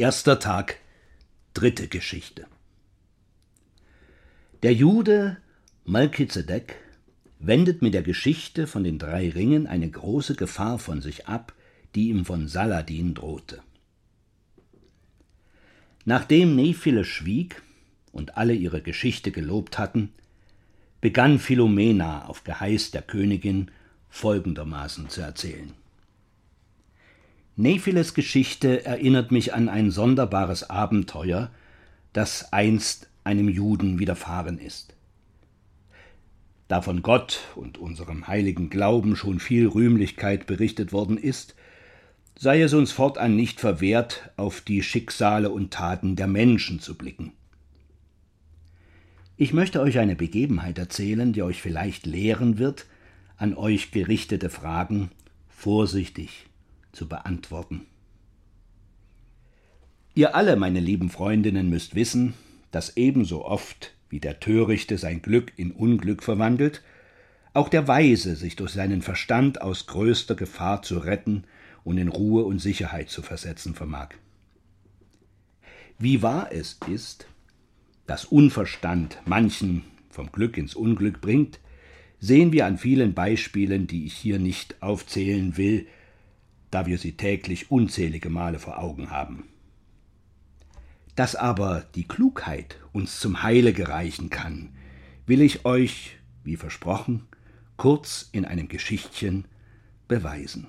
Erster Tag, dritte Geschichte. Der Jude Malkizedek wendet mit der Geschichte von den drei Ringen eine große Gefahr von sich ab, die ihm von Saladin drohte. Nachdem Nephile schwieg und alle ihre Geschichte gelobt hatten, begann Philomena auf Geheiß der Königin folgendermaßen zu erzählen. Nephiles Geschichte erinnert mich an ein sonderbares Abenteuer, das einst einem Juden widerfahren ist. Da von Gott und unserem heiligen Glauben schon viel Rühmlichkeit berichtet worden ist, sei es uns fortan nicht verwehrt, auf die Schicksale und Taten der Menschen zu blicken. Ich möchte euch eine Begebenheit erzählen, die euch vielleicht lehren wird, an euch gerichtete Fragen vorsichtig zu beantworten. Ihr alle, meine lieben Freundinnen, müsst wissen, dass ebenso oft wie der Törichte sein Glück in Unglück verwandelt, auch der Weise sich durch seinen Verstand aus größter Gefahr zu retten und in Ruhe und Sicherheit zu versetzen vermag. Wie wahr es ist, dass Unverstand manchen vom Glück ins Unglück bringt, sehen wir an vielen Beispielen, die ich hier nicht aufzählen will, da wir sie täglich unzählige Male vor Augen haben. Dass aber die Klugheit uns zum Heile gereichen kann, will ich euch, wie versprochen, kurz in einem Geschichtchen beweisen.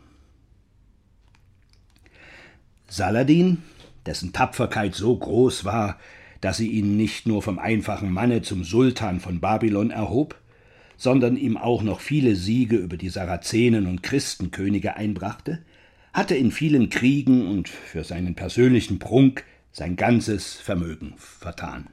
Saladin, dessen Tapferkeit so groß war, dass sie ihn nicht nur vom einfachen Manne zum Sultan von Babylon erhob, sondern ihm auch noch viele Siege über die Sarazenen und Christenkönige einbrachte, hatte in vielen Kriegen und für seinen persönlichen Prunk sein ganzes Vermögen vertan.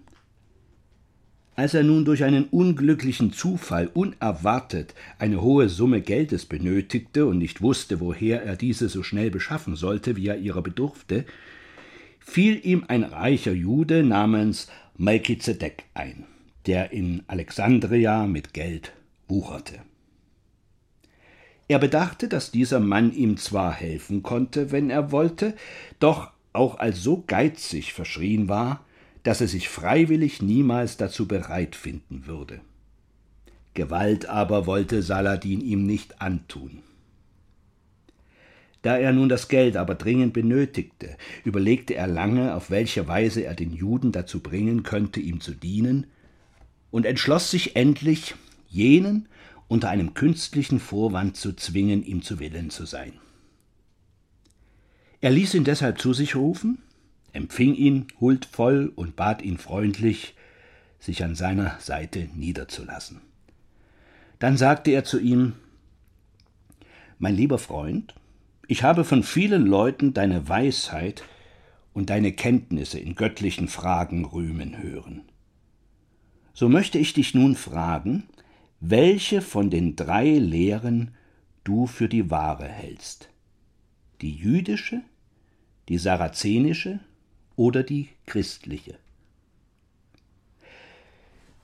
Als er nun durch einen unglücklichen Zufall unerwartet eine hohe Summe Geldes benötigte und nicht wusste, woher er diese so schnell beschaffen sollte, wie er ihrer bedurfte, fiel ihm ein reicher Jude namens Melchizedek ein, der in Alexandria mit Geld wucherte. Er bedachte, dass dieser Mann ihm zwar helfen konnte, wenn er wollte, doch auch als so geizig verschrien war, dass er sich freiwillig niemals dazu bereit finden würde. Gewalt aber wollte Saladin ihm nicht antun. Da er nun das Geld aber dringend benötigte, überlegte er lange, auf welche Weise er den Juden dazu bringen könnte, ihm zu dienen, und entschloss sich endlich, jenen unter einem künstlichen Vorwand zu zwingen, ihm zu Willen zu sein. Er ließ ihn deshalb zu sich rufen, empfing ihn huldvoll und bat ihn freundlich, sich an seiner Seite niederzulassen. Dann sagte er zu ihm Mein lieber Freund, ich habe von vielen Leuten deine Weisheit und deine Kenntnisse in göttlichen Fragen rühmen hören. So möchte ich dich nun fragen, welche von den drei Lehren du für die wahre hältst. Die jüdische, die sarazenische oder die christliche.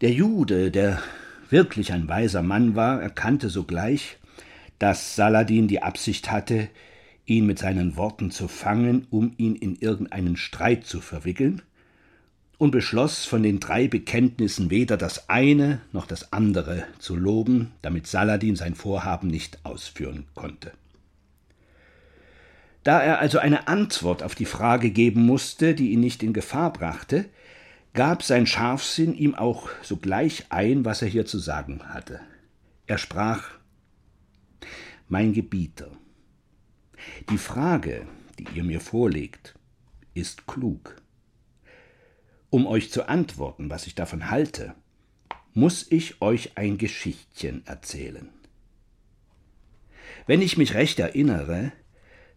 Der Jude, der wirklich ein weiser Mann war, erkannte sogleich, dass Saladin die Absicht hatte, ihn mit seinen Worten zu fangen, um ihn in irgendeinen Streit zu verwickeln, und beschloss, von den drei Bekenntnissen weder das eine noch das andere zu loben, damit Saladin sein Vorhaben nicht ausführen konnte. Da er also eine Antwort auf die Frage geben musste, die ihn nicht in Gefahr brachte, gab sein Scharfsinn ihm auch sogleich ein, was er hier zu sagen hatte. Er sprach Mein Gebieter, die Frage, die ihr mir vorlegt, ist klug. Um euch zu antworten, was ich davon halte, muss ich euch ein Geschichtchen erzählen. Wenn ich mich recht erinnere,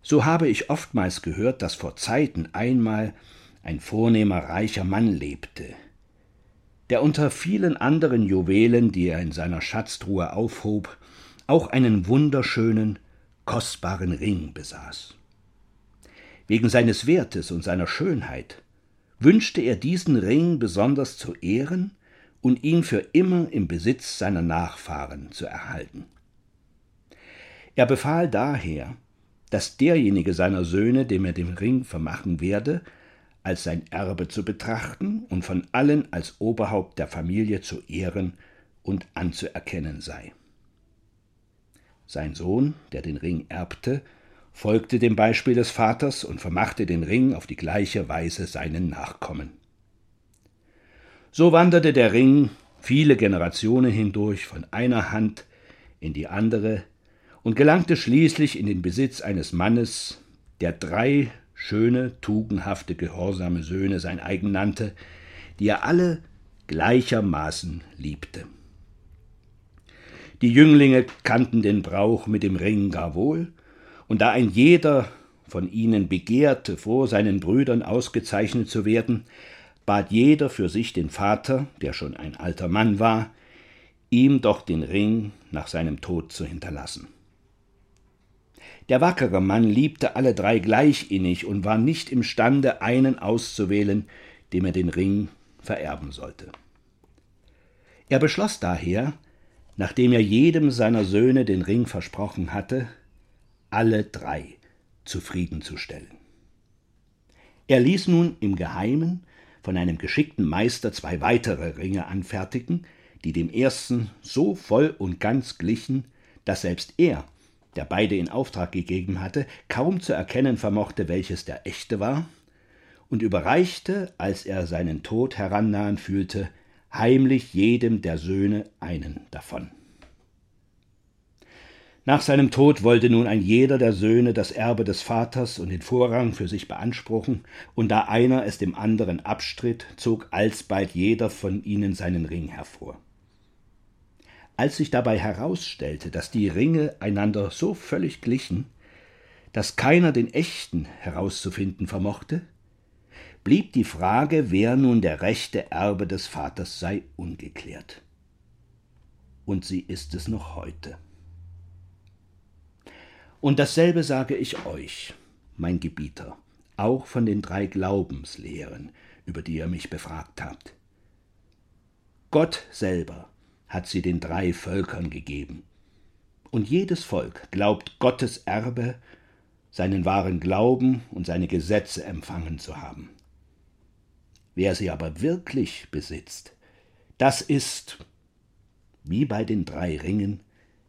so habe ich oftmals gehört, dass vor Zeiten einmal ein vornehmer reicher Mann lebte, der unter vielen anderen Juwelen, die er in seiner Schatztruhe aufhob, auch einen wunderschönen, kostbaren Ring besaß. Wegen seines Wertes und seiner Schönheit wünschte er diesen Ring besonders zu ehren und ihn für immer im Besitz seiner Nachfahren zu erhalten. Er befahl daher, dass derjenige seiner Söhne, dem er den Ring vermachen werde, als sein Erbe zu betrachten und von allen als Oberhaupt der Familie zu ehren und anzuerkennen sei. Sein Sohn, der den Ring erbte, folgte dem Beispiel des Vaters und vermachte den Ring auf die gleiche Weise seinen Nachkommen. So wanderte der Ring viele Generationen hindurch von einer Hand in die andere und gelangte schließlich in den Besitz eines Mannes, der drei schöne, tugendhafte, gehorsame Söhne sein eigen nannte, die er alle gleichermaßen liebte. Die Jünglinge kannten den Brauch mit dem Ring gar wohl, und da ein jeder von ihnen begehrte, vor seinen Brüdern ausgezeichnet zu werden, bat jeder für sich den Vater, der schon ein alter Mann war, ihm doch den Ring nach seinem Tod zu hinterlassen. Der wackere Mann liebte alle drei gleich innig und war nicht imstande, einen auszuwählen, dem er den Ring vererben sollte. Er beschloss daher, nachdem er jedem seiner Söhne den Ring versprochen hatte, alle drei zufriedenzustellen. Er ließ nun im Geheimen von einem geschickten Meister zwei weitere Ringe anfertigen, die dem ersten so voll und ganz glichen, dass selbst er der beide in Auftrag gegeben hatte, kaum zu erkennen vermochte, welches der echte war, und überreichte, als er seinen Tod herannahen fühlte, heimlich jedem der Söhne einen davon. Nach seinem Tod wollte nun ein jeder der Söhne das Erbe des Vaters und den Vorrang für sich beanspruchen, und da einer es dem anderen abstritt, zog alsbald jeder von ihnen seinen Ring hervor. Als sich dabei herausstellte, dass die Ringe einander so völlig glichen, dass keiner den echten herauszufinden vermochte, blieb die Frage, wer nun der rechte Erbe des Vaters sei, ungeklärt. Und sie ist es noch heute. Und dasselbe sage ich euch, mein Gebieter, auch von den drei Glaubenslehren, über die ihr mich befragt habt. Gott selber hat sie den drei Völkern gegeben. Und jedes Volk glaubt Gottes Erbe, seinen wahren Glauben und seine Gesetze empfangen zu haben. Wer sie aber wirklich besitzt, das ist, wie bei den drei Ringen,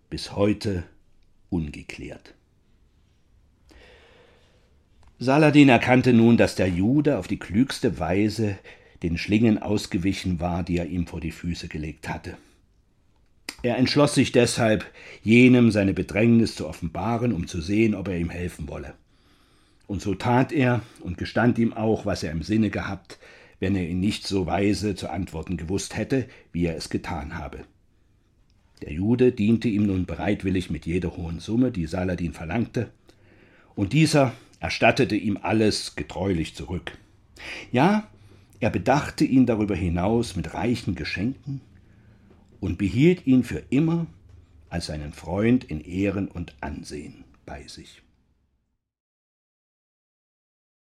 bis heute ungeklärt. Saladin erkannte nun, dass der Jude auf die klügste Weise den Schlingen ausgewichen war, die er ihm vor die Füße gelegt hatte. Er entschloss sich deshalb, jenem seine Bedrängnis zu offenbaren, um zu sehen, ob er ihm helfen wolle. Und so tat er und gestand ihm auch, was er im Sinne gehabt, wenn er ihn nicht so weise zu antworten gewusst hätte, wie er es getan habe. Der Jude diente ihm nun bereitwillig mit jeder hohen Summe, die Saladin verlangte, und dieser erstattete ihm alles getreulich zurück. Ja, er bedachte ihn darüber hinaus mit reichen Geschenken, und behielt ihn für immer als seinen Freund in Ehren und Ansehen bei sich.